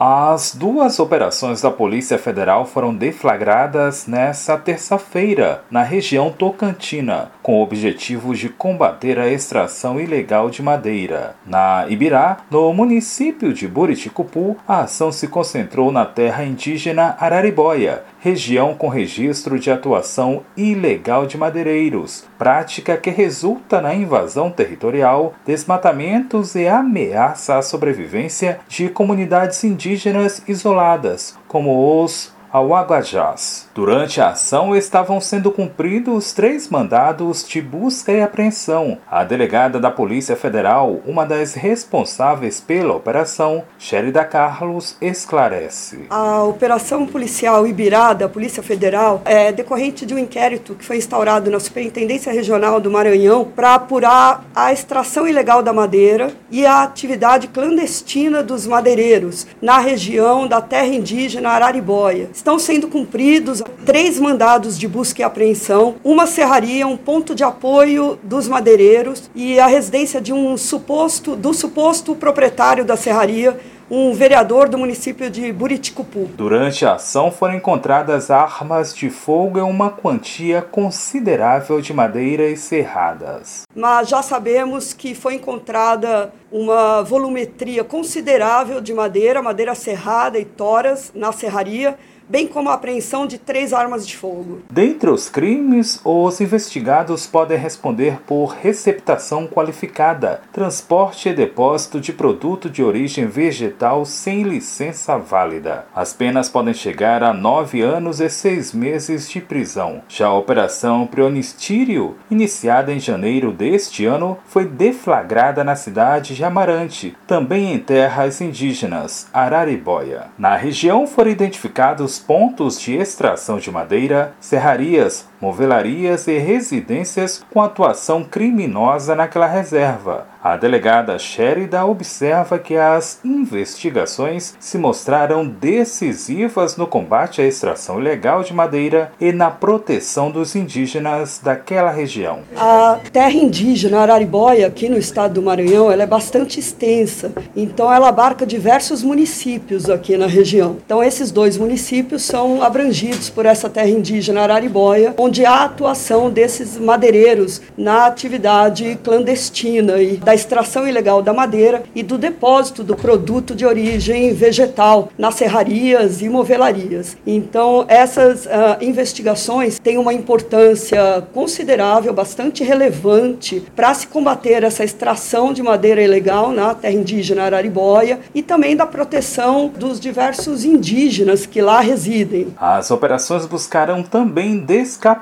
As duas operações da Polícia Federal foram deflagradas nesta terça-feira na região Tocantina, com o objetivo de combater a extração ilegal de madeira. Na Ibirá, no município de Buriticupu, a ação se concentrou na terra indígena Araribóia, região com registro de atuação ilegal de madeireiros, prática que resulta na invasão territorial, desmatamentos e ameaça à sobrevivência de comunidades indígenas isoladas, como os Aguajás. Durante a ação estavam sendo cumpridos três mandados de busca e apreensão. A delegada da Polícia Federal, uma das responsáveis pela operação, Sherida Carlos, esclarece. A operação policial Ibirá da Polícia Federal é decorrente de um inquérito que foi instaurado na Superintendência Regional do Maranhão para apurar a extração ilegal da madeira e a atividade clandestina dos madeireiros na região da terra indígena Araribóia estão sendo cumpridos três mandados de busca e apreensão, uma serraria, um ponto de apoio dos madeireiros e a residência de um suposto do suposto proprietário da serraria um vereador do município de Buriticupu. Durante a ação foram encontradas armas de fogo e uma quantia considerável de madeira e serradas. Mas já sabemos que foi encontrada uma volumetria considerável de madeira, madeira serrada e toras na serraria bem como a apreensão de três armas de fogo. Dentre os crimes, os investigados podem responder por receptação qualificada, transporte e depósito de produto de origem vegetal sem licença válida. As penas podem chegar a nove anos e seis meses de prisão. Já a Operação Prionistírio, iniciada em janeiro deste ano, foi deflagrada na cidade de Amarante, também em terras indígenas, Araribóia. Na região foram identificados pontos de extração de madeira, serrarias, movelarias e residências com atuação criminosa naquela reserva. A delegada Sherida observa que as investigações se mostraram decisivas no combate à extração ilegal de madeira e na proteção dos indígenas daquela região. A terra indígena Araribóia, aqui no estado do Maranhão, ela é bastante extensa, então ela abarca diversos municípios aqui na região. Então esses dois municípios são abrangidos por essa terra indígena Araribóia, onde há atuação desses madeireiros na atividade clandestina e da extração ilegal da madeira e do depósito do produto de origem vegetal nas serrarias e movelarias. Então, essas uh, investigações têm uma importância considerável, bastante relevante para se combater essa extração de madeira ilegal na terra indígena Araribóia e também da proteção dos diversos indígenas que lá residem. As operações buscarão também descapitalizar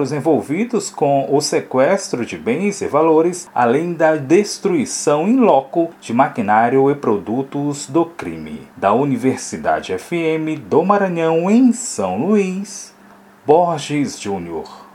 os envolvidos com o sequestro de bens e valores, além da destruição in loco de maquinário e produtos do crime. Da Universidade FM do Maranhão, em São Luís, Borges Júnior.